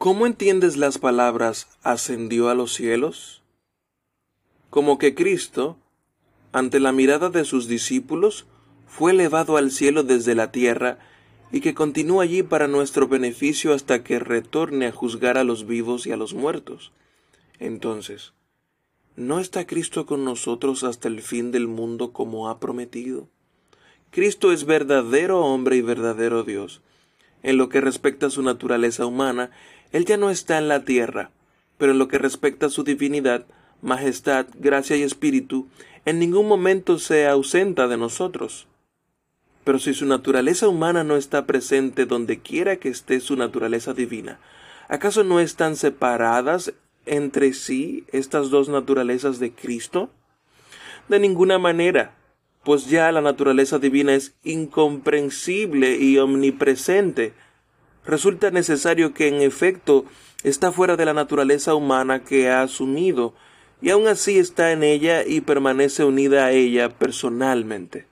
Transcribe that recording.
¿Cómo entiendes las palabras ascendió a los cielos? Como que Cristo, ante la mirada de sus discípulos, fue elevado al cielo desde la tierra y que continúa allí para nuestro beneficio hasta que retorne a juzgar a los vivos y a los muertos. Entonces, ¿no está Cristo con nosotros hasta el fin del mundo como ha prometido? Cristo es verdadero hombre y verdadero Dios. En lo que respecta a su naturaleza humana, Él ya no está en la tierra, pero en lo que respecta a su divinidad, majestad, gracia y espíritu, en ningún momento se ausenta de nosotros. Pero si su naturaleza humana no está presente donde quiera que esté su naturaleza divina, ¿acaso no están separadas entre sí estas dos naturalezas de Cristo? De ninguna manera, pues ya la naturaleza divina es incomprensible y omnipresente. Resulta necesario que en efecto está fuera de la naturaleza humana que ha asumido, y aun así está en ella y permanece unida a ella personalmente.